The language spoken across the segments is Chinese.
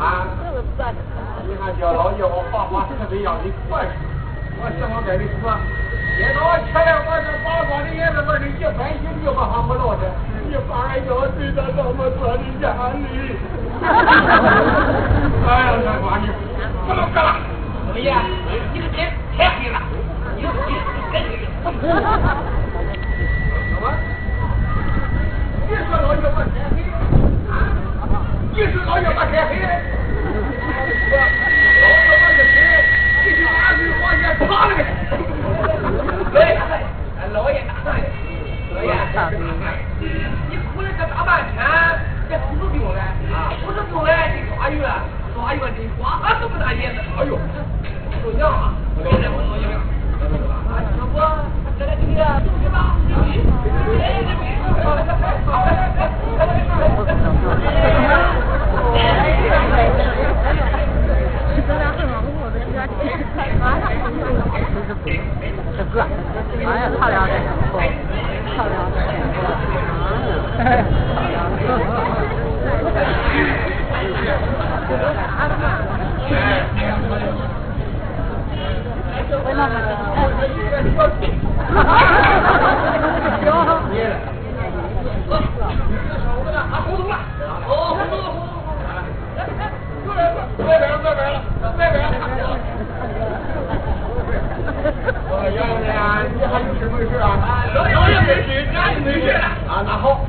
啊！你还叫老爷我发发慈悲，让你过去？我什么跟你说？接到前两我这八卦的眼子，我是一分一句话还不落的，你反而要对他这么多的严厉。哎呀，大瓜你不能干了！老爷，你个天太黑了，你你太黑了。什么？你说老爷我你说老爷我天黑？老爷我是谁？你是俺女皇爷查的。老爷，老爷大帅，老爷，你哭了这大半天，这不是病了啊？不是病了，你抓药，抓药的花这么大叶子，哎呦，受凉啊！老爷，我老爷，啊，要不这个这个去吧？这个，哎呀，漂亮的，漂亮的，哎呀，漂老你还有什么事啊？都有没事，俺就没事了。啊，那好，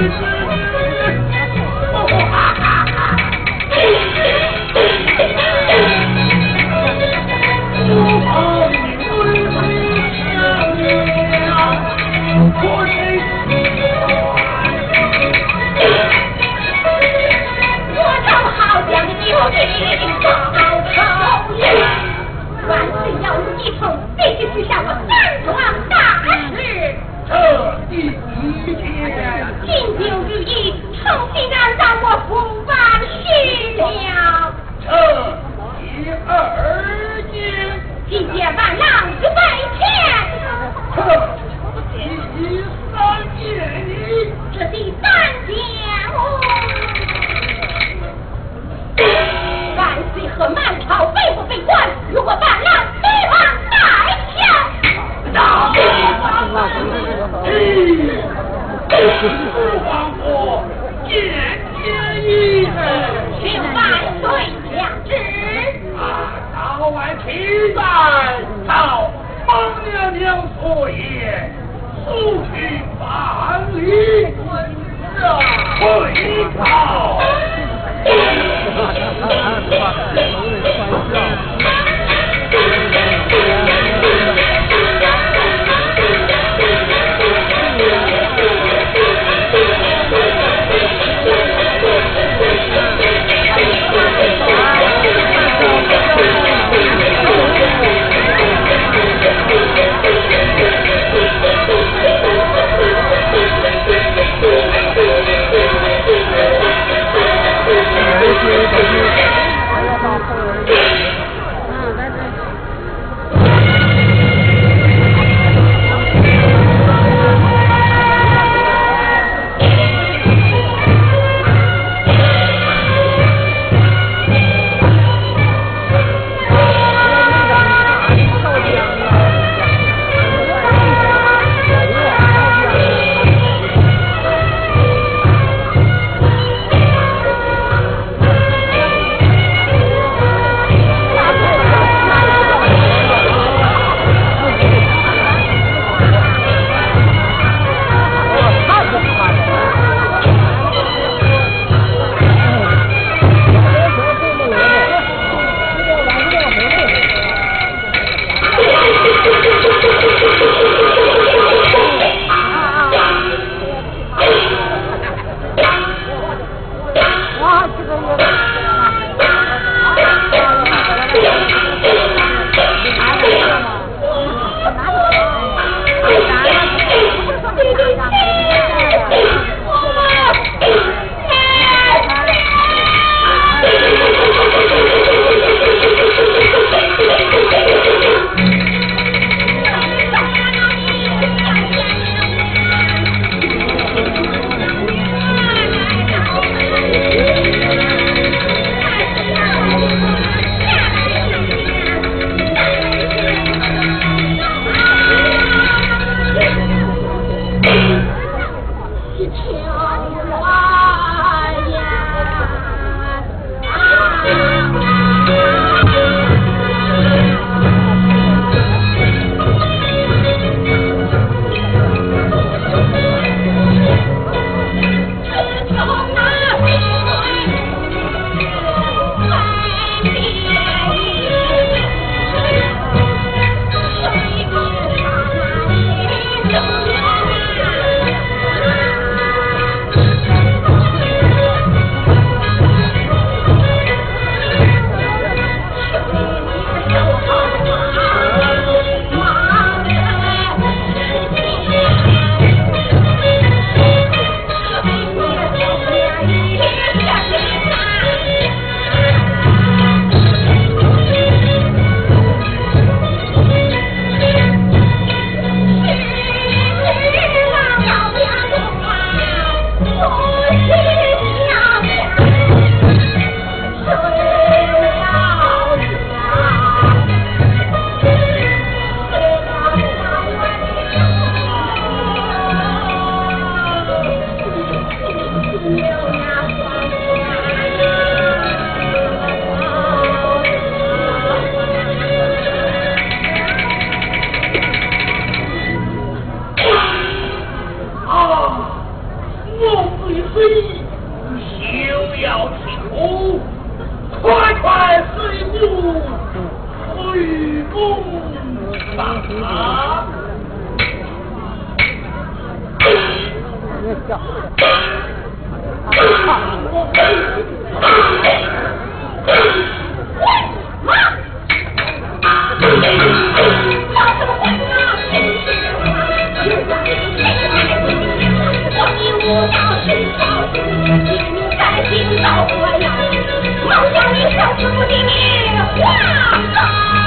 Jesus. 虽，休要停步，快快水步，回宫上马。叫。完了，各位。